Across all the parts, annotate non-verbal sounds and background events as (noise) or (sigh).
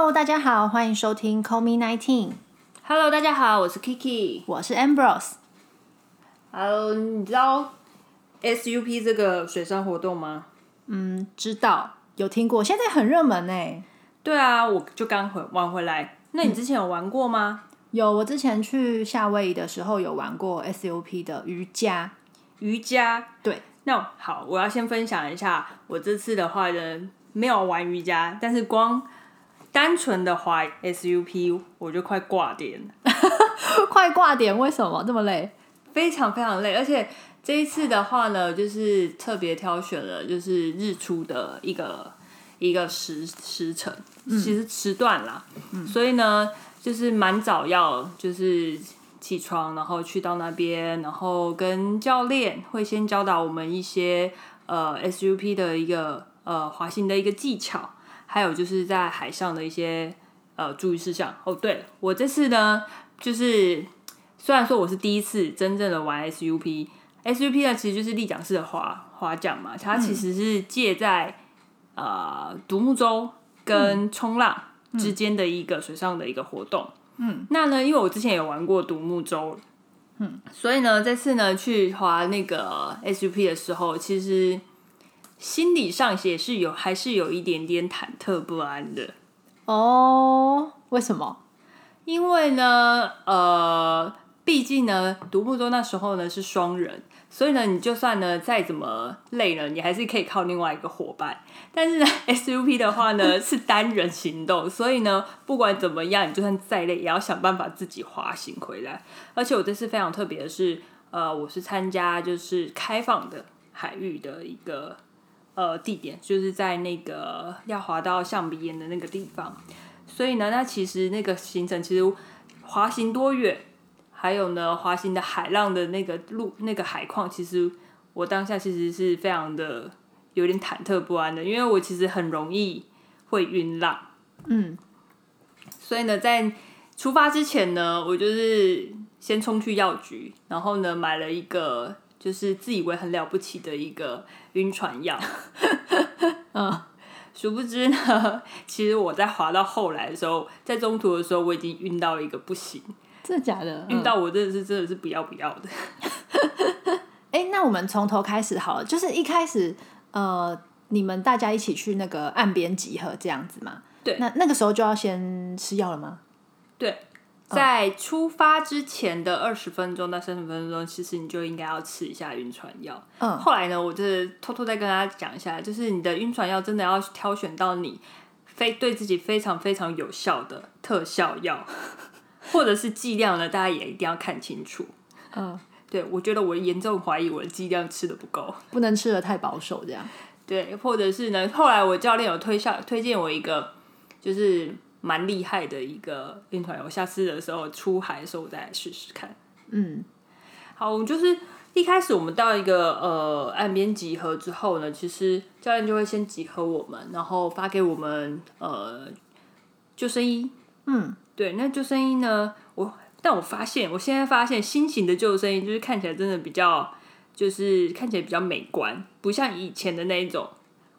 Hello，大家好，欢迎收听 Call Me Nineteen，Hello，大家好，我是 Kiki。我是 Ambrose。Hello，你知道 SUP 这个水上活动吗？嗯，知道有听过，现在很热门呢。对啊，我就刚回玩回来。那你之前有玩过吗？有，我之前去夏威夷的时候有玩过 SUP 的瑜伽。瑜伽。对，那好，我要先分享一下，我这次的话呢，没有玩瑜伽，但是光单纯的滑 SUP 我就快挂点。了，(laughs) 快挂点，为什么这么累？非常非常累，而且这一次的话呢，就是特别挑选了就是日出的一个一个时时辰，其实时段啦，所以呢，就是蛮早要就是起床，然后去到那边，然后跟教练会先教导我们一些呃 SUP 的一个呃滑行的一个技巧，还有就是在海上的一些呃注意事项。哦，对了我这次呢，就是虽然说我是第一次真正的玩 SUP。SUP 呢，其实就是立桨式的滑滑桨嘛，它其实是介在、呃独木舟跟冲浪之间的一个水上的一个活动。嗯，那呢，因为我之前有玩过独木舟，嗯，所以呢，这次呢去滑那个 SUP 的时候，其实心理上也是有还是有一点点忐忑不安的。哦，为什么？因为呢，呃，毕竟呢，独木舟那时候呢是双人，所以呢，你就算呢再怎么累了，你还是可以靠另外一个伙伴。但是呢，(laughs) SUP 的话呢 (laughs) 是单人行动，所以呢，不管怎么样，你就算再累，也要想办法自己滑行回来。而且我这次非常特别的是，呃，我是参加就是开放的海域的一个呃地点，就是在那个要滑到象鼻岩的那个地方。所以呢，那其实那个行程其实滑行多远，还有呢滑行的海浪的那个路那个海况，其实我当下其实是非常的有点忐忑不安的，因为我其实很容易会晕浪。嗯，所以呢，在出发之前呢，我就是先冲去药局，然后呢买了一个就是自以为很了不起的一个晕船药。(laughs) 嗯，殊不知呢，其实我在滑到后来的时候，在中途的时候，我已经晕到一个不行，真的假的？晕到我真的是真的是不要不要的。(laughs) 哎、那我们从头开始好了，就是一开始，呃，你们大家一起去那个岸边集合这样子嘛？对那那个时候就要先吃药了吗？对，在出发之前的二十分钟到三十分钟，其实你就应该要吃一下晕船药。嗯，后来呢，我就是偷偷再跟大家讲一下，就是你的晕船药真的要挑选到你非对自己非常非常有效的特效药，(laughs) 或者是剂量呢，大家也一定要看清楚。嗯，对，我觉得我严重怀疑我的剂量吃的不够。不能吃的太保守这样。对，或者是呢，后来我教练有推销推荐我一个，就是蛮厉害的一个晕船药，我下次的时候出海的时候我再来试试看。嗯好，我们就是一开始我们到一个呃岸边集合之后呢，其实教练就会先集合我们，然后发给我们呃救生衣。嗯，对，那救生衣呢，我但我发现，我现在发现新型的救生衣就是看起来真的比较，就是看起来比较美观，不像以前的那一种。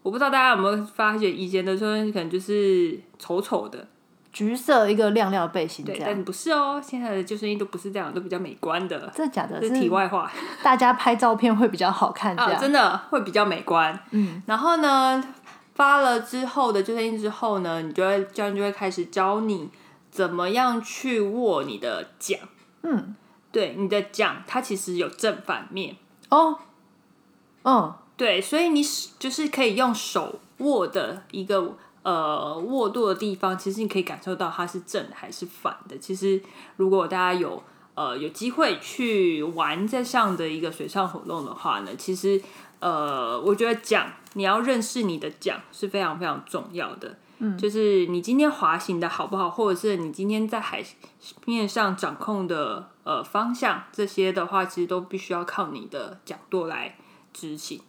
我不知道大家有没有发现，以前的救生衣可能就是丑丑的，橘色一个亮亮的背心这对，样。但不是哦，现在的救生衣都不是这样，都比较美观的。真的假的？这是题外话。大家拍照片会比较好看，这啊，真的会比较美观。嗯，然后呢，发了之后的救生衣之后呢，你就会教练就会开始教你怎么样去握你的桨。嗯，对，你的桨它其实有正反面，哦，嗯，对，所以你是就是可以用手握的一个呃握舵的地方，其实你可以感受到它是正还是反的。其实如果大家有呃有机会去玩这项的一个水上活动的话呢，其实呃我觉得桨你要认识你的桨是非常非常重要的。嗯，就是你今天滑行的好不好，或者是你今天在海面上掌控的呃方向，这些的话，其实都必须要靠你的桨舵来执行。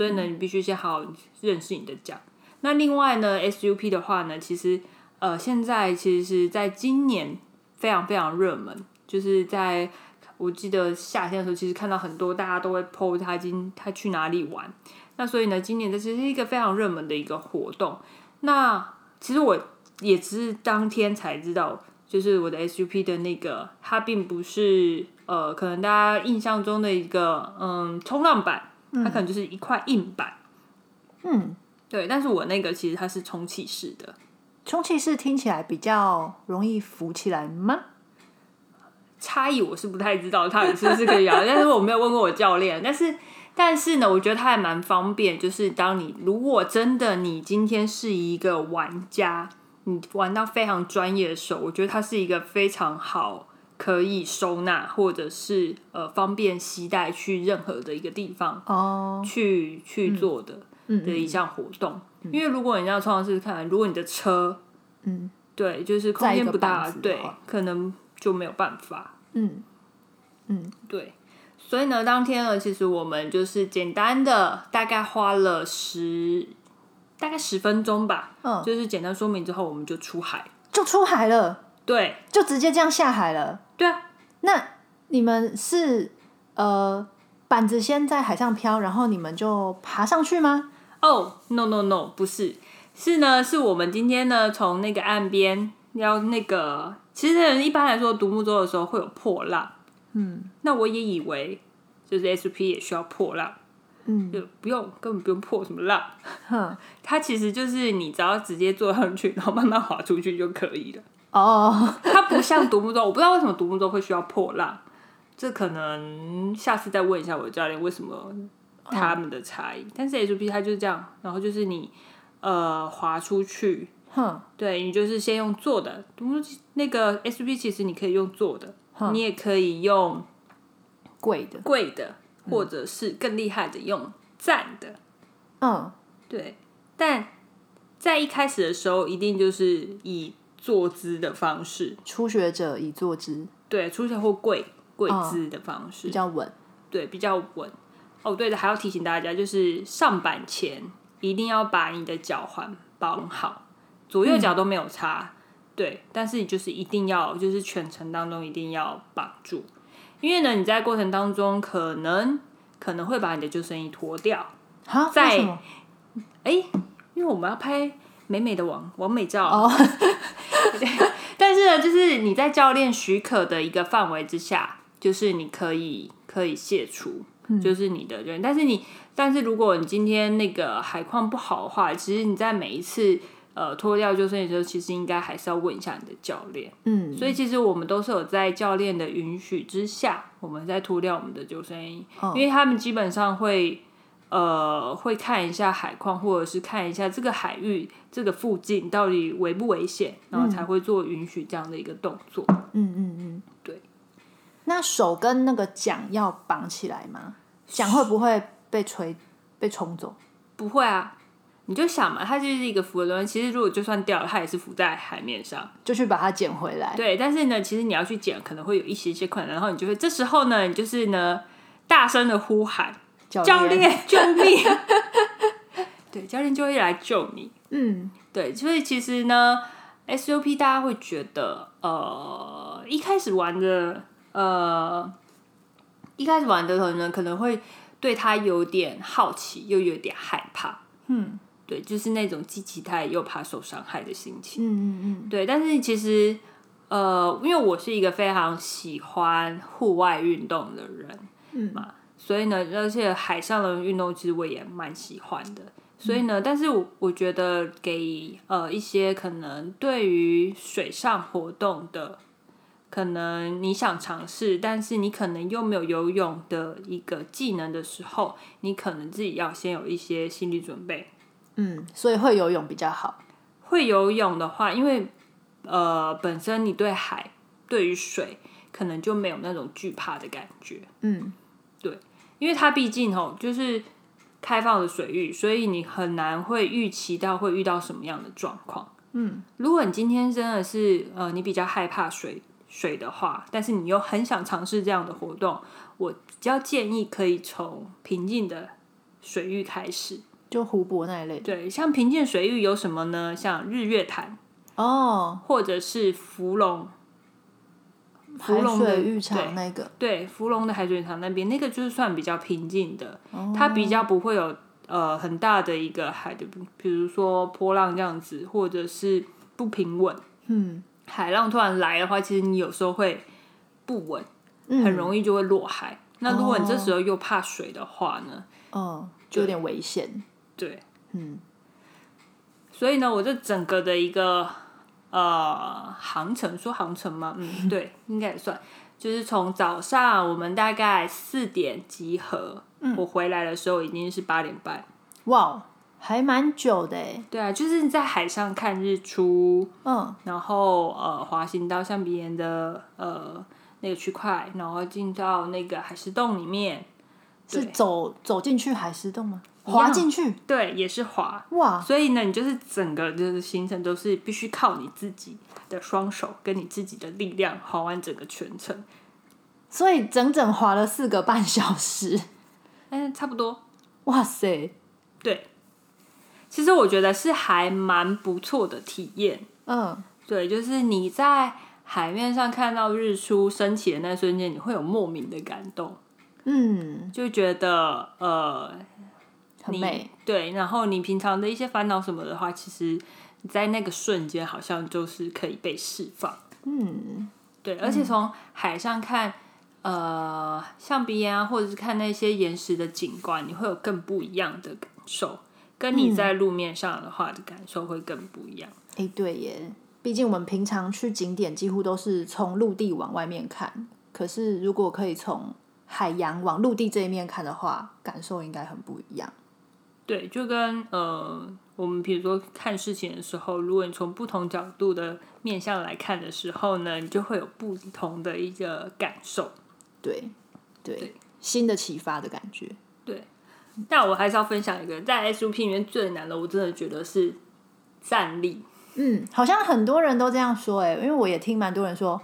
所以呢，你必须先好好认识你的奖。那另外呢，SUP 的话呢，其实呃，现在其实是在今年非常非常热门，就是在我记得夏天的时候，其实看到很多大家都会 PO 他今他去哪里玩。那所以呢，今年这其实是一个非常热门的一个活动。那其实我也只是当天才知道，就是我的 SUP 的那个，它并不是呃，可能大家印象中的一个嗯冲浪板，它可能就是一块硬板。嗯，对，但是我那个其实它是充气式的，充气式听起来比较容易浮起来吗？差异我是不太知道它是不是可以摇，(laughs) 但是我没有问过我教练。但是，但是呢，我觉得它还蛮方便。就是当你如果真的你今天是一个玩家，你玩到非常专业的时候，我觉得它是一个非常好可以收纳或者是呃方便携带去任何的一个地方哦，去去做的的一项活动。因为如果你要冲浪试试看，如果你的车嗯。对就是空间不大对，可能就没有办法。嗯。嗯。对，所以呢，当天呢，其实我们就是简单的，大概花了十大概十分钟吧，嗯，就是简单说明之后，我们就出海。就出海了，对，就直接这样下海了。对啊，那你们是呃板子先在海上漂，然后你们就爬上去吗？哦、no no no，不是，是呢，是我们今天呢从那个岸边要那个，其实一般来说独木舟的时候会有破浪，嗯。那我也以为就是 SP 也需要破浪，嗯，就不用，根本不用破什么浪。哼，它其实就是你只要直接坐上去，然后慢慢滑出去就可以了。哦，它不像独木舟，我不知道为什么独木舟会需要破浪，这可能下次再问一下我的教练为什么他们的差异。但是 HP 它就是这样，然后就是你呃划出去，哼，对你就是先用坐的，独木舟那个 SP 其实你可以用坐的，哼。你也可以用贵的，贵的，或者是更厉害的用站的，嗯。对。但在一开始的时候，一定就是以坐姿的方式，初学者以坐姿对，初学或跪跪姿的方式，比较稳。对，比较稳。哦，对的，还要提醒大家，就是上板前一定要把你的脚环绑好，左右脚都没有差。对，但是你就是一定要，就是全程当中一定要绑住，因为呢，你在过程当中可能可能会把你的救生衣脱掉。哈，在为什么？哎，因为我们要拍美美的完完美照，哦，(laughs) (laughs) 但是呢，就是你在教练许可的一个范围之下，就是你可以可以卸除，就是你的人。但是你，但是如果你今天那个海况不好的话，其实你在每一次呃脱掉救生衣的时候，其实应该还是要问一下你的教练。嗯，所以其实我们都是有在教练的允许之下，我们在脱掉我们的救生衣，哦因为他们基本上会。呃，会看一下海况，或者是看一下这个海域这个附近到底危不危险，然后才会做允许这样的一个动作。嗯嗯嗯，对。那手跟那个桨要绑起来吗？桨会不会被吹被冲走？不会啊，你就想嘛，它就是一个浮的东西。其实如果就算掉了，它也是浮在海面上。就去把它捡回来。对，但是呢，其实你要去捡，可能会有一些些困难。然后你就会这时候呢，你就是呢，大声的呼喊教教练救命！(laughs) 对，教练就会来救你。嗯对，所以其实呢，SUP 大家会觉得，呃，一开始玩的，呃，一开始玩的人呢，可能会对他有点好奇，又有点害怕。嗯对，就是那种既期待又怕受伤害的心情。嗯嗯嗯，对，但是其实，呃，因为我是一个非常喜欢户外运动的人，嗯嘛，所以呢，而且海上的运动其实我也蛮喜欢的。所以呢，但是我我觉得给呃一些可能对于水上活动的，可能你想尝试，但是你可能又没有游泳的一个技能的时候，你可能自己要先有一些心理准备。嗯，所以会游泳比较好。会游泳的话，因为呃本身你对海、对于水可能就没有那种惧怕的感觉，嗯因为它毕竟吼就是开放的水域，所以你很难会预期到会遇到什么样的状况。嗯如果你今天真的是呃你比较害怕水水的话，但是你又很想尝试这样的活动，我比较建议可以从平静的水域开始。就湖泊那一类。对，像平静水域有什么呢？像日月潭。哦，或者是芙蓉，芙海蓉的水浴对场那个。对芙蓉的海水浴场那边，那个就是算比较平静的，哦它比较不会有呃很大的一个海的，比如说波浪这样子，或者是不平稳，嗯海浪突然来的话，其实你有时候会不稳，嗯，很容易就会落海。那如果你这时候又怕水的话呢？嗯，就有点危险。对，嗯所以呢，我这整个的一个呃航程，说航程吗？嗯，对，应该也算。就是从早上我们大概四点集合，我回来的时候已经是八点半。哇，还蛮久的哎。对啊，就是在海上看日出，嗯然后呃滑行到象鼻岩的呃那个区块，然后进到那个海石洞里面。是走走进去海石洞吗？滑进去？对，也是滑。哇，所以呢，你就是整个就是行程都是必须靠你自己的双手跟你自己的力量滑完整个全程。所以整整滑了四个半小时。嗯，(laughs) 差不多。哇塞，对，其实我觉得是还蛮不错的体验。嗯对，就是你在海面上看到日出升起的那瞬间，你会有莫名的感动，嗯，就觉得呃，你很美。对，然后你平常的一些烦恼什么的话，其实你在那个瞬间好像就是可以被释放。嗯对，而且从海上看，呃，象鼻岩啊，或者是看那些岩石的景观，你会有更不一样的感受，跟你在路面上的话的感受会更不一样。哎、对耶，毕竟我们平常去景点几乎都是从陆地往外面看，可是如果可以从海洋往陆地这一面看的话，感受应该很不一样。对，就跟呃，我们比如说看事情的时候，如果你从不同角度的面向来看的时候呢，你就会有不同的一个感受。对对，对新的启发的感觉。对但我还是要分享一个，在 SUP 里面最难的，我真的觉得是站立。嗯，好像很多人都这样说，哎，因为我也听蛮多人说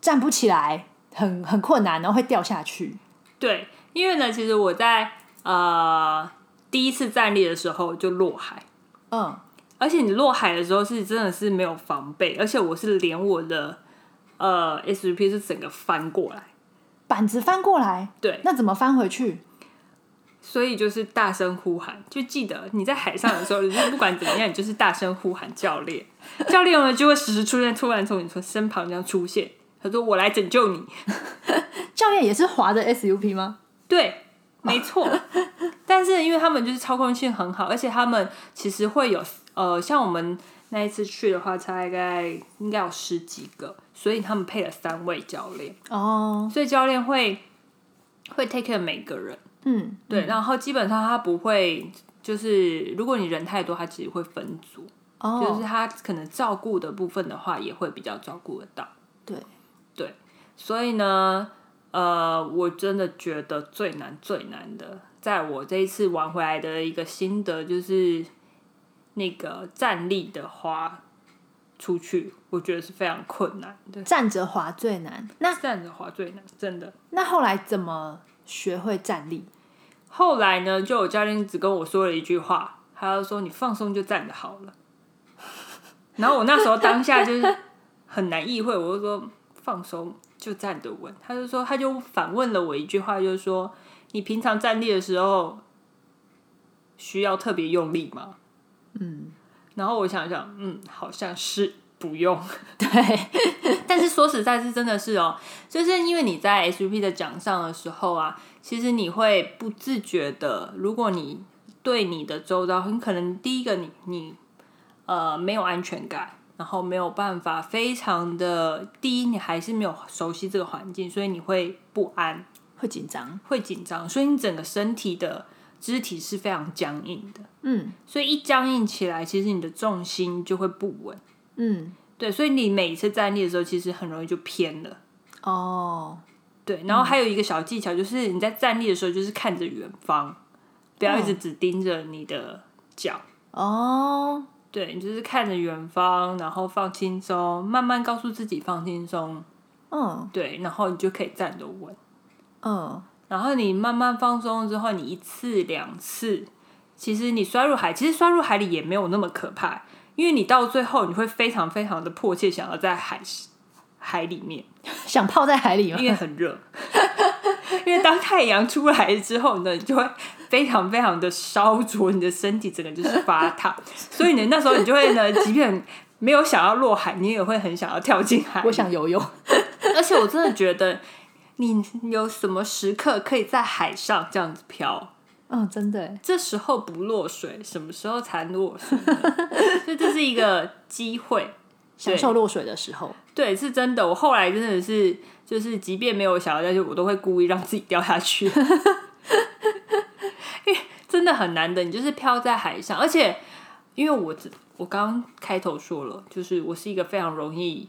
站不起来，很很困难，然后会掉下去。对，因为呢，其实我在呃第一次站立的时候就落海，嗯，而且你落海的时候是真的是没有防备，而且我是连我的呃 SUP 是整个翻过来，板子翻过来，对，那怎么翻回去？所以就是大声呼喊，就记得你在海上的时候，就是不管怎么样，你就是大声呼喊教练，(laughs) 教练呢就会时时出现，突然从你从身旁这样出现，他说我来拯救你，(laughs) 教练也是滑的 SUP 吗？对，没错。但是因为他们就是操控性很好，而且他们其实会有呃，像我们那一次去的话，大概应该有十几个，所以他们配了三位教练，哦，所以教练会会 take care 每个人，嗯，对，然后基本上他不会。就是如果你人太多，他其实会分组，哦，就是他可能照顾的部分的话，也会比较照顾得到。对。对，所以呢，呃，我真的觉得最难最难的，在我这一次玩回来的一个心得就是那个站立的滑出去，我觉得是非常困难的。站着滑最难。那站着滑最难，真的。那后来怎么学会站立？后来呢，就有教练只跟我说了一句话，他就说：“你放松就站着好了。” (laughs) 然后我那时候当下就是很难意会，我就说放松就站得稳。他就说，他就反问了我一句话，就是说：“你平常站立的时候需要特别用力吗？”嗯，然后我想想，嗯，好像是不用。(laughs) 对，但是说实在是真的是哦，就是因为你在 SUP 的奖上的时候啊，其实你会不自觉的，如果你对你的周遭，很可能第一个你你呃没有安全感，然后没有办法非常的第一，你还是没有熟悉这个环境，所以你会不安，会紧张。会紧张，所以你整个身体的肢体是非常僵硬的，嗯所以一僵硬起来，其实你的重心就会不稳。嗯，对，所以你每一次站立的时候，其实很容易就偏了。哦，对，然后还有一个小技巧，就是你在站立的时候，就是看着远方，不要一直只盯着你的脚。哦，对，你就是看着远方，然后放轻松，慢慢告诉自己放轻松。嗯对，然后你就可以站得稳。嗯，然后你慢慢放松之后，你一次两次，其实你摔入海，其实摔入海里也没有那么可怕，因为你到最后你会非常非常的迫切想要在海海里面。想泡在海里吗因？为很热，(laughs) 因为当太阳出来之后呢，你就会非常非常的烧灼你的身体，整个就是发烫，(laughs) 所以呢，那时候你就会呢，(laughs) 即便没有想要落海，你也会很想要跳进海。我想游泳，(laughs) 而且我真的觉得，你有什么时刻可以在海上这样子漂？嗯，真的，这时候不落水，什么时候才落水？所以这是一个机会，享受落水的时候。对，是真的。我后来真的是，就是即便没有想要下去，我都会故意让自己掉下去，(laughs) 因为真的很难的。你就是漂在海上，而且因为我我刚刚开头说了，就是我是一个非常容易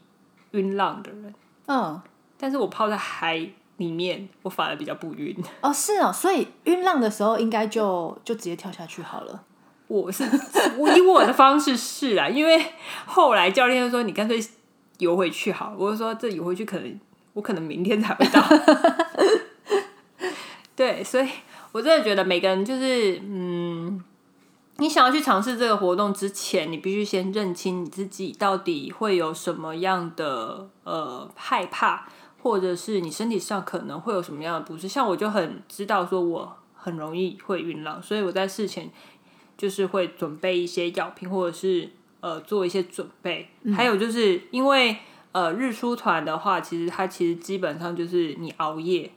晕浪的人，嗯，但是我泡在海。里面我反而比较不晕哦，是哦，所以晕浪的时候应该就就直接跳下去好了。我是我以我的方式是啊，因为后来教练就说你干脆游回去好，我就说这游回去可能我可能明天才会到。(laughs) 对，所以我真的觉得每个人就是嗯，你想要去尝试这个活动之前，你必须先认清你自己到底会有什么样的呃害怕。或者是你身体上可能会有什么样的不适，像我就很知道说我很容易会晕浪，所以我在事前就是会准备一些药品，或者是呃做一些准备。还有就是因为呃日出团的话，其实它其实基本上就是你熬夜，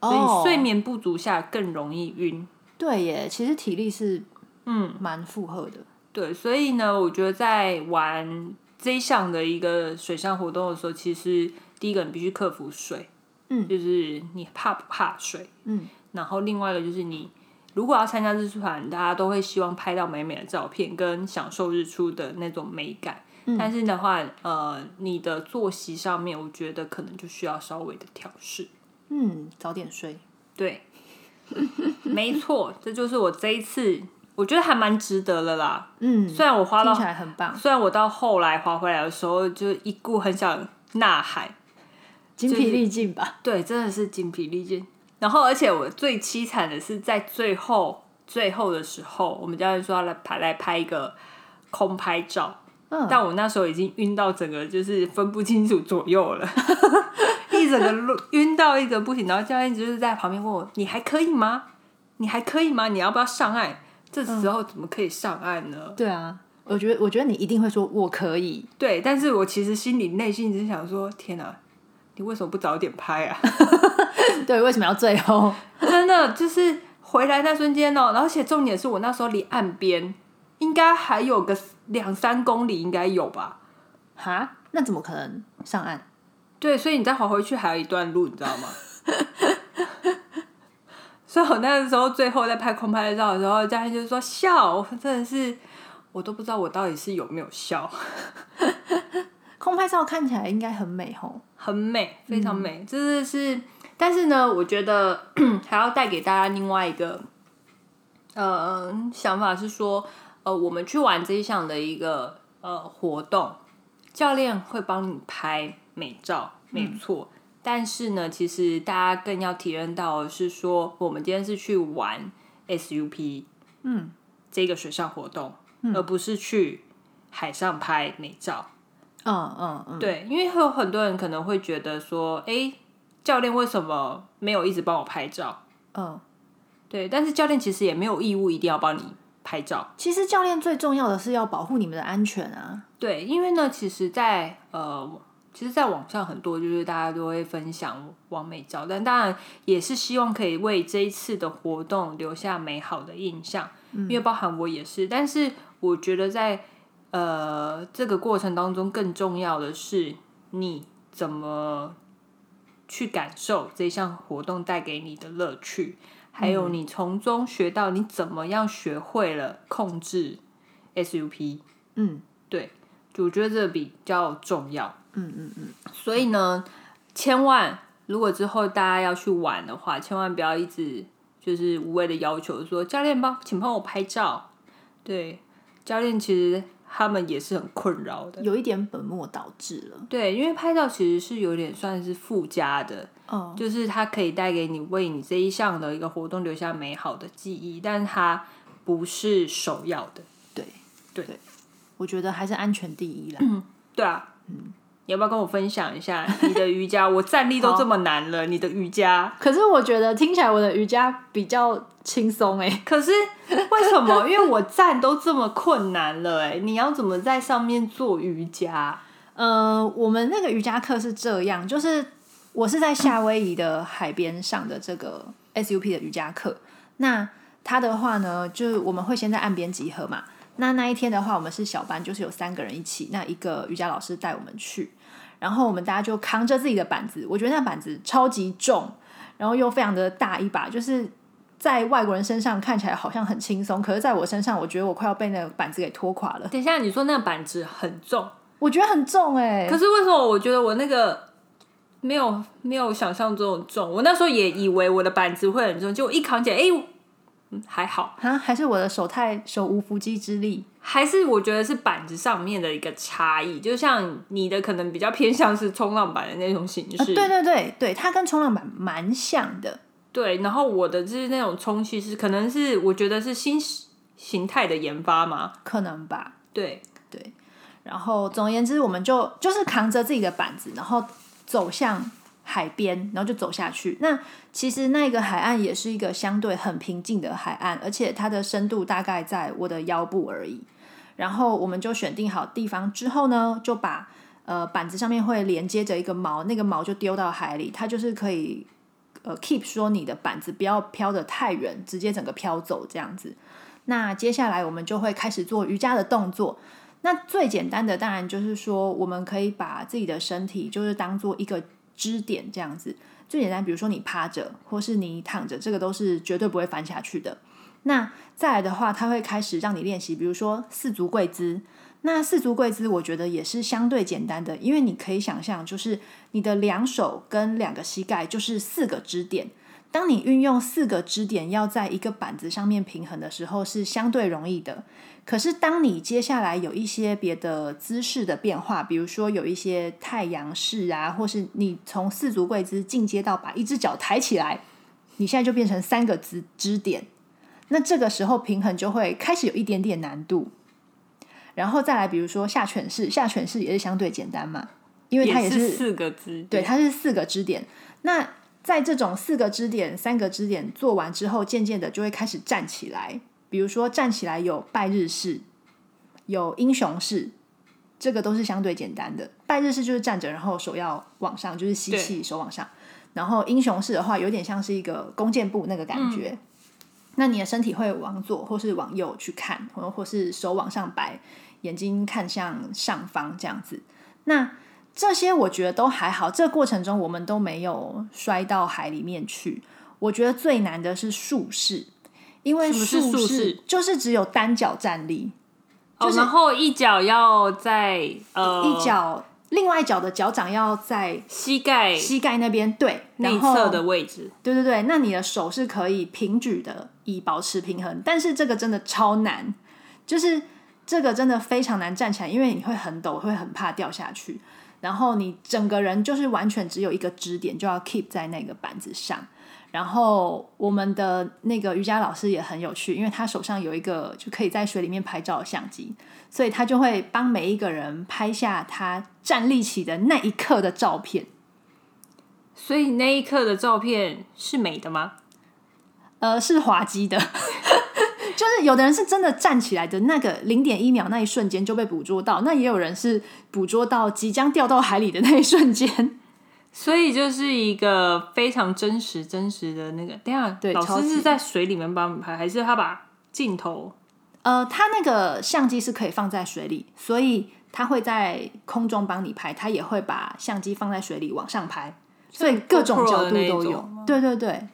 所以睡眠不足下更容易晕。对耶，其实体力是嗯蛮负荷的。对，所以呢，我觉得在玩这一项的一个水上活动的时候，其实。第一个，你必须克服水，嗯，就是你怕不怕水，嗯，然后另外一个就是你如果要参加日出团，大家都会希望拍到美美的照片，跟享受日出的那种美感。但是的话，呃，你的作息上面，我觉得可能就需要稍微的调试。嗯，早点睡。对，(laughs) 没错，这就是我这一次，我觉得还蛮值得的啦。嗯，虽然我花了，听起来很棒。虽然我到后来滑回来的时候，就一股很想呐喊。精疲力尽吧，对，真的是精疲力尽。然后，而且我最凄惨的是在最后最后的时候，我们教练说要来拍来拍一个空拍照，嗯，但我那时候已经晕到整个就是分不清楚左右了，(laughs) 一整个晕到一个不行。然后教练就是在旁边问我：“你还可以吗？你还可以吗？你要不要上岸？”这时候怎么可以上岸呢？对啊，我觉得我觉得你一定会说我可以。对，但是我其实心里内心只是想说：“天哪！”你为什么不早点拍啊？(laughs) 对，为什么要最后？(laughs) 真的就是回来那瞬间哦，而且重点是我那时候离岸边应该还有个两三公里，应该有吧？哈，那怎么可能上岸？对，所以你再划回去还有一段路，你知道吗？(laughs) 所以我那个时候最后在拍空拍照的时候，嘉欣就说笑，真的是我都不知道我到底是有没有笑。(laughs) 空拍照看起来应该很美吼，很美，非常美。就是是，但是呢，我觉得 (clears throat) 还要带给大家另外一个呃想法是说，呃，我们去玩这一项的一个呃活动，教练会帮你拍美照，没错。但是呢，其实大家更要体验到的是说，我们今天是去玩 SUP，嗯，这个水上活动，而不是去海上拍美照。嗯嗯嗯，对，因为会有很多人可能会觉得说，哎，教练为什么没有一直帮我拍照？嗯，对，但是教练其实也没有义务一定要帮你拍照。其实教练最重要的是要保护你们的安全啊。对，因为呢，其实，在呃，其实，在网上很多就是大家都会分享完美照，但当然也是希望可以为这一次的活动留下美好的印象。因为包含我也是，但是我觉得在。呃，这个过程当中更重要的是你怎么去感受这项活动带给你的乐趣，还有你从中学到你怎么样学会了控制 SUP。嗯，对，我觉得这比较重要。嗯嗯嗯。所以呢，千万如果之后大家要去玩的话，千万不要一直就是无谓的要求说教练帮，请帮我拍照。对，教练其实。他们也是很困扰的，有一点本末倒置了。对，因为拍照其实是有点算是附加的，哦，就是它可以带给你为你这一项的一个活动留下美好的记忆，但它不是首要的。对对，我觉得还是安全第一啦。对啊，嗯，你要不要跟我分享一下你的瑜伽？我站立都这么难了，你的瑜伽？(laughs) 可是我觉得听起来我的瑜伽比较轻松哎。可是为什么？因为我站都这么困难了哎，你要怎么在上面做瑜伽？呃，我们那个瑜伽课是这样，就是我是在夏威夷的海边上的这个 SUP 的瑜伽课。那它的话呢，就是我们会先在岸边集合嘛。那那一天的话，我们是小班，就是有三个人一起，那一个瑜伽老师带我们去。然后我们大家就扛着自己的板子，我觉得那板子超级重，然后又非常的大一把，就是在外国人身上看起来好像很轻松，可是在我身上，我觉得我快要被那个板子给拖垮了。等一下，你说那个板子很重，我觉得很重哎。可是为什么我觉得我那个没有没有想象中重？我那时候也以为我的板子会很重，结果一扛起来，哎。嗯，还好啊，还是我的手太手无缚鸡之力，还是我觉得是板子上面的一个差异，就像你的可能比较偏向是冲浪板的那种形式，对对对对，它跟冲浪板蛮像的，对。然后我的就是那种充气式，可能是我觉得是新形态的研发嘛，可能吧，对对。然后总而言之，我们就就是扛着自己的板子，然后走向。海边，然后就走下去。那其实那个海岸也是一个相对很平静的海岸，而且它的深度大概在我的腰部而已。然后我们就选定好地方之后呢，就把呃板子上面会连接着一个锚，那个锚就丢到海里，它就是可以呃 keep 说你的板子不要飘得太远，直接整个飘走这样子。那接下来我们就会开始做瑜伽的动作。那最简单的当然就是说，我们可以把自己的身体就是当做一个。支点这样子最简单，比如说你趴着或是你躺着，这个都是绝对不会翻下去的。那再来的话，它会开始让你练习，比如说四足跪姿。那四足跪姿，我觉得也是相对简单的，因为你可以想象，就是你的两手跟两个膝盖就是四个支点。当你运用四个支点要在一个板子上面平衡的时候，是相对容易的。可是，当你接下来有一些别的姿势的变化，比如说有一些太阳式啊，或是你从四足跪姿进阶到把一只脚抬起来，你现在就变成三个支支点，那这个时候平衡就会开始有一点点难度。然后再来，比如说下犬式，下犬式也是相对简单嘛，因为它也是四个支，对，它是四个支点。那在这种四个支点、三个支点做完之后，渐渐的就会开始站起来。比如说站起来有拜日式，有英雄式，这个都是相对简单的。拜日式就是站着，然后手要往上，就是吸气，手往上。然后英雄式的话，有点像是一个弓箭步那个感觉。那你的身体会往左或是往右去看，或或是手往上摆，眼睛看向上方这样子。那这些我觉得都还好，这个过程中我们都没有摔到海里面去。我觉得最难的是竖式。因为竖式就是只有单脚站立，哦，然后一脚要在呃一脚，另外一脚的脚掌要在膝盖膝盖那边对内侧的位置，对对对，那你的手是可以平举的，以保持平衡。但是这个真的超难，就是这个真的非常难站起来，因为你会很抖，会很怕掉下去，然后你整个人就是完全只有一个支点，就要 keep 在那个板子上。然后我们的那个瑜伽老师也很有趣，因为他手上有一个就可以在水里面拍照的相机，所以他就会帮每一个人拍下他站立起的那一刻的照片。所以那一刻的照片是美的吗？呃，是滑稽的，(laughs) 就是有的人是真的站起来的那个零点一秒那一瞬间就被捕捉到，那也有人是捕捉到即将掉到海里的那一瞬间。所以就是一个非常真实、真实的那个。等下，对，老师是在水里面帮你拍，还是他把镜头？呃，他那个相机是可以放在水里，所以他会在空中帮你拍，他也会把相机放在水里往上拍，所以各种角度都有。对对对，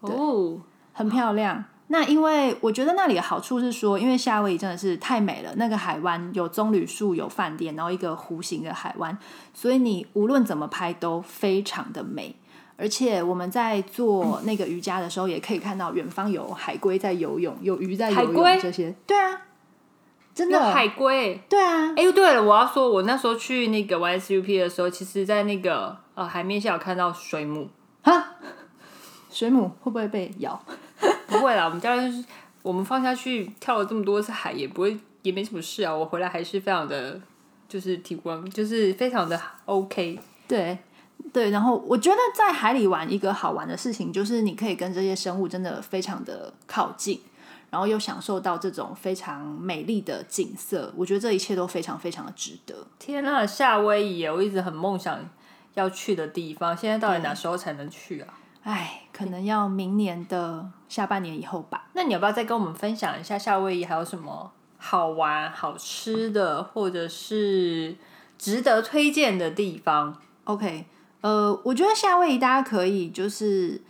哦，很漂亮。那因为我觉得那里的好处是说，因为夏威夷真的是太美了，那个海湾有棕榈树，有饭店，然后一个弧形的海湾，所以你无论怎么拍都非常的美。而且我们在做那个瑜伽的时候，也可以看到远方有海龟在游泳，有鱼在游泳，这些对啊，真的海龟，对啊。哎，对了，我要说，我那时候去那个 YSUP 的时候，其实在那个呃海面下有看到水母哈，水母会不会被咬？不会啦，我们家就是我们放下去跳了这么多次海，也不会也没什么事啊。我回来还是非常的就是体温就是非常的 OK。对对，然后我觉得在海里玩一个好玩的事情，就是你可以跟这些生物真的非常的靠近，然后又享受到这种非常美丽的景色。我觉得这一切都非常非常的值得。天呐，夏威夷耶！我一直很梦想要去的地方，现在到底哪时候才能去啊？哎，可能要明年的下半年以后吧。那你要不要再跟我们分享一下夏威夷还有什么好玩、好吃的，或者是值得推荐的地方？OK，呃，我觉得夏威夷大家可以就是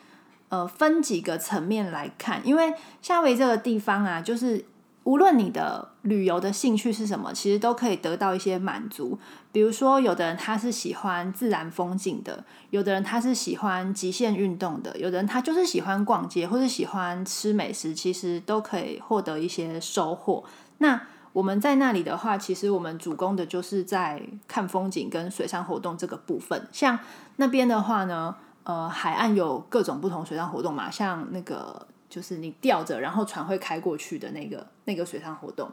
呃分几个层面来看，因为夏威夷这个地方啊，就是无论你的旅游的兴趣是什么，其实都可以得到一些满足。比如说，有的人他是喜欢自然风景的，有的人他是喜欢极限运动的，有的人他就是喜欢逛街或者喜欢吃美食，其实都可以获得一些收获。那我们在那里的话，其实我们主攻的就是在看风景跟水上活动这个部分。像那边的话呢，呃，海岸有各种不同水上活动嘛，像那个就是你吊着，然后船会开过去的那个那个水上活动，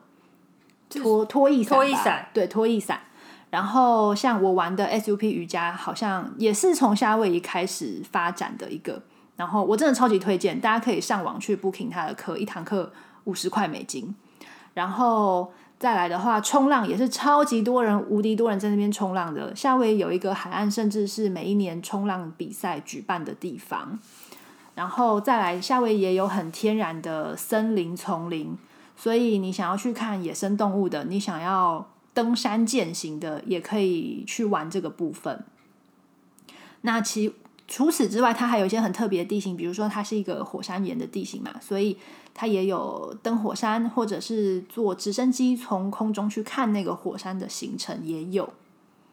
拖拖翼伞，拖翼伞对，拖翼伞。然后像我玩的 SUP 瑜伽，好像也是从夏威夷开始发展的一个。然后我真的超级推荐，大家可以上网去 booking 他的课，一堂课五十块美金。然后再来的话，冲浪也是超级多人，无敌多人在那边冲浪的。夏威夷有一个海岸，甚至是每一年冲浪比赛举办的地方。然后再来，夏威夷也有很天然的森林丛林，所以你想要去看野生动物的，你想要登山健行的，也可以去玩这个部分。那其除此之外，它还有一些很特别的地形，比如说它是一个火山岩的地形嘛，所以它也有登火山，或者是坐直升机从空中去看那个火山的行程也有。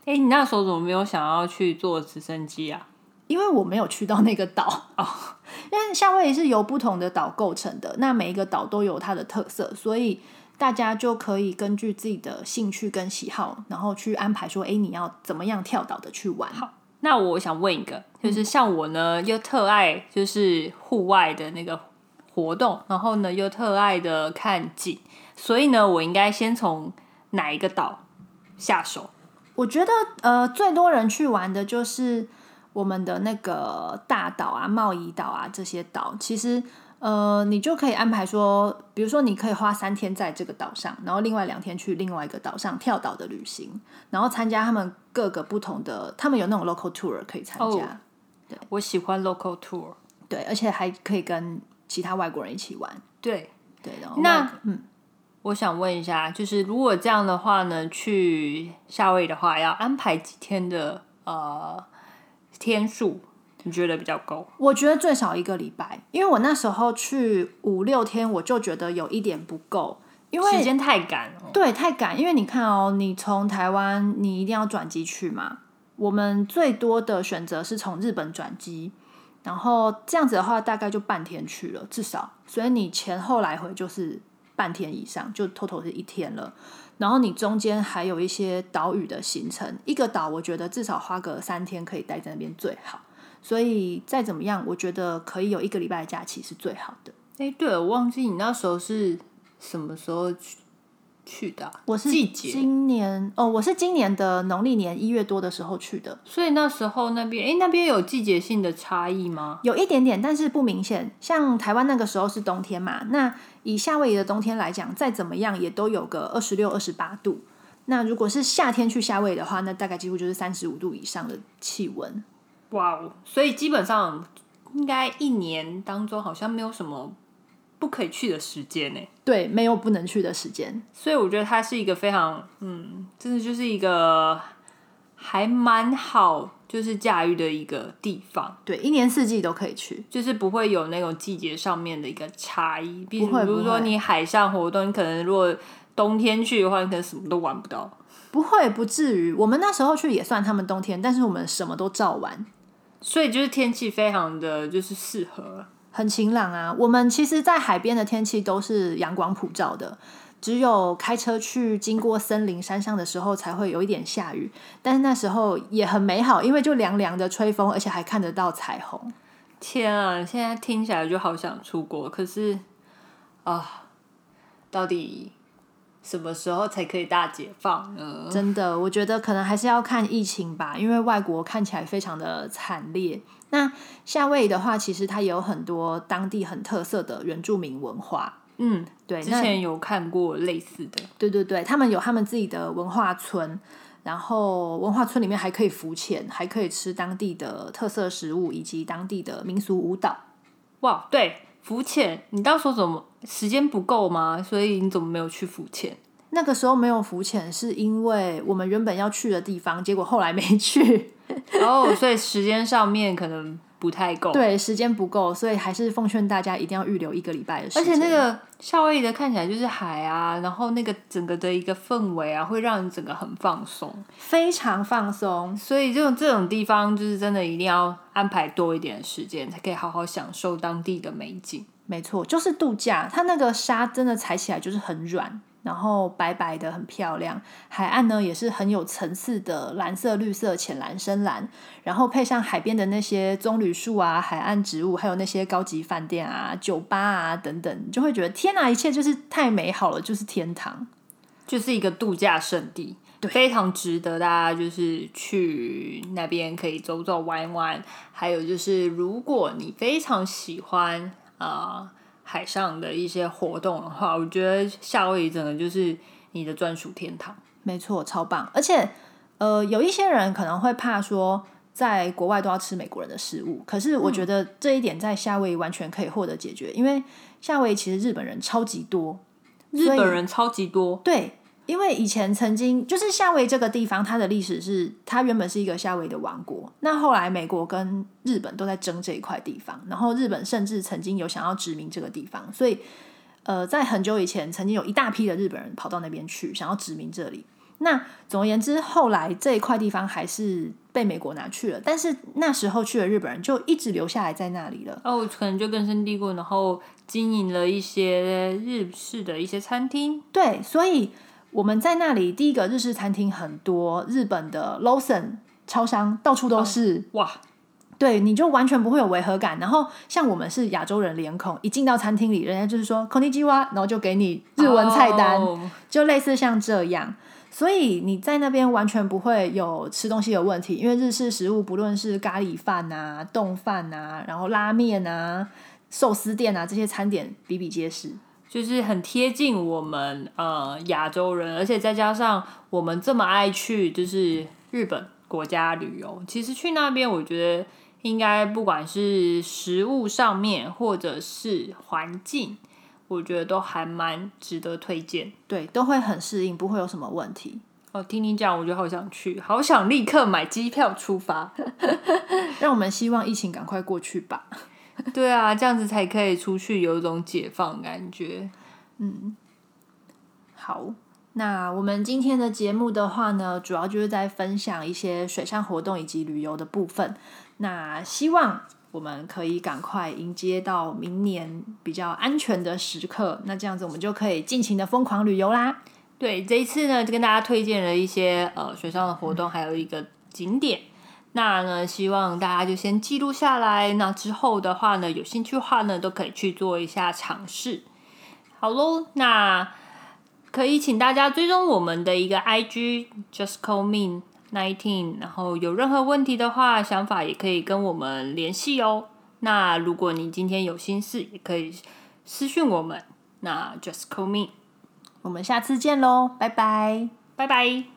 哎、你那时候怎么没有想要去坐直升机啊？因为我没有去到那个岛哦，因为夏威夷是由不同的岛构成的，那每一个岛都有它的特色，所以大家就可以根据自己的兴趣跟喜好，然后去安排说，哎，你要怎么样跳岛的去玩。好那我想问一个，就是像我呢，又特爱就是户外的那个活动，然后呢又特爱的看景，所以呢，我应该先从哪一个岛下手？我觉得呃，最多人去玩的就是我们的那个大岛啊、贸易岛啊这些岛。其实呃，你就可以安排说，比如说你可以花三天在这个岛上，然后另外两天去另外一个岛上跳岛的旅行，然后参加他们各个不同的，他们有那种 local tour 可以参加。对我喜欢 local tour。对，而且还可以跟其他外国人一起玩。对，对，然后那嗯，我想问一下，就是如果这样的话呢，去夏威夷的话，要安排几天的呃天数？你觉得比较够？我觉得最少一个礼拜，因为我那时候去五六天，我就觉得有一点不够，因为时间太赶了。对，太赶，因为你看哦，你从台湾你一定要转机去嘛。我们最多的选择是从日本转机，然后这样子的话大概就半天去了，至少，所以你前后来回就是半天以上，就 total 是一天了。然后你中间还有一些岛屿的行程，一个岛我觉得至少花个三天可以待在那边最好。所以再怎么样，我觉得可以有一个礼拜的假期是最好的。哎、对了，我忘记你那时候是什么时候去去的啊、我是季节，今年哦，我是今年的农历年一月多的时候去的。所以那时候那边，哎、那边有季节性的差异吗？有一点点，但是不明显。像台湾那个时候是冬天嘛，那以夏威夷的冬天来讲，再怎么样也都有个二十六、二十八度。那如果是夏天去夏威夷的话，那大概几乎就是三十五度以上的气温。哇哦！所以基本上应该一年当中好像没有什么不可以去的时间呢。对，没有不能去的时间。所以我觉得它是一个非常，嗯，真的就是一个还蛮好，就是驾驭的一个地方，对，一年四季都可以去。就是不会有那种季节上面的一个差异。比如不会比如说你海上活动，你可能如果冬天去的话，你可能什么都玩不到。不会，不至于。我们那时候去也算他们冬天，但是我们什么都照玩。所以就是天气非常的就是适合。很晴朗啊。我们其实，在海边的天气都是阳光普照的，只有开车去经过森林山上的时候，才会有一点下雨。但是那时候也很美好，因为就凉凉的吹风，而且还看得到彩虹。天啊，现在听起来就好想出国，可是啊，到底什么时候才可以大解放呢？真的，我觉得可能还是要看疫情吧，因为外国看起来非常的惨烈。那夏威夷的话，其实它也有很多当地很特色的原住民文化。嗯，对，之前有看过类似的。对对对，他们有他们自己的文化村，然后文化村里面还可以浮潜，还可以吃当地的特色食物以及当地的民俗舞蹈。哇，对，浮潜，你到时候怎么时间不够吗？所以你怎么没有去浮潜？那个时候没有浮潜，是因为我们原本要去的地方，结果后来没去。哦，所以时间上面可能不太够。对，时间不够，所以还是奉劝大家一定要预留一个礼拜的时间而。且那个夏威夷的看起来就是海啊，然后那个整个的一个氛围啊，会让你整个很放松。非常放松，所以这种这种地方，就是真的一定要安排多一点的时间，才可以好好享受当地的美景。没错，就是度假。它那个沙真的踩起来就是很软，然后白白的，很漂亮。海岸呢也是很有层次的蓝色、绿色、浅蓝、深蓝，然后配上海边的那些棕榈树啊、海岸植物，还有那些高级饭店啊、酒吧啊等等，你就会觉得天哪，一切就是太美好了，就是天堂。就是一个度假胜地，对非常值得大家就是去那边可以走走玩玩。还有就是，如果你非常喜欢呃海上的一些活动的话，我觉得夏威夷真的就是你的专属天堂。没错，超棒。而且，呃，有一些人可能会怕说，在国外都要吃美国人的食物，可是我觉得这一点在夏威夷完全可以获得解决，因为夏威夷其实日本人超级多。日本人超级多，对，因为以前曾经就是夏威夷这个地方，它的历史是它原本是一个夏威夷的王国，那后来美国跟日本都在争这一块地方，然后日本甚至曾经有想要殖民这个地方，所以呃，在很久以前，曾经有一大批的日本人跑到那边去，想要殖民这里。那总而言之，后来这一块地方还是被美国拿去了，但是那时候去的日本人就一直留下来在那里了。哦，可能就根深蒂固，然后经营了一些日式的一些餐厅。对，所以我们在那里，第一个日式餐厅很多，日本的 Lawson 超商到处都是，哇，对，你就完全不会有违和感。然后像我们是亚洲人脸孔，一进到餐厅里，人家就是说 k o n i j i w a 然后就给你日文菜单，哦就类似像这样。所以你在那边完全不会有吃东西有问题，因为日式食物不论是咖喱饭啊、冻饭啊，然后拉面啊、寿司店啊这些餐点比比皆是。就是很贴近我们呃亚洲人，而且再加上我们这么爱去就是日本国家旅游，其实去那边我觉得应该不管是食物上面或者是环境，我觉得都还蛮值得推荐。对，都会很适应，不会有什么问题。哦，听你讲，我觉得好想去，好想立刻买机票出发。(laughs) 让我们希望疫情赶快过去吧。(laughs) 对啊，这样子才可以出去，有一种解放感觉。嗯好，那我们今天的节目的话呢，主要就是在分享一些水上活动以及旅游的部分。那希望我们可以赶快迎接到明年比较安全的时刻，那这样子我们就可以尽情的疯狂旅游啦。对，这一次呢，就跟大家推荐了一些呃水上的活动，还有一个景点。那呢，希望大家就先记录下来。那之后的话呢，有兴趣的话呢，都可以去做一下尝试。好喽，那可以请大家追踪我们的一个 IG just call me nineteen。然后有任何问题的话，想法也可以跟我们联系哦。那如果你今天有心事，也可以私讯我们。那 just call me，我们下次见喽，拜拜。拜拜。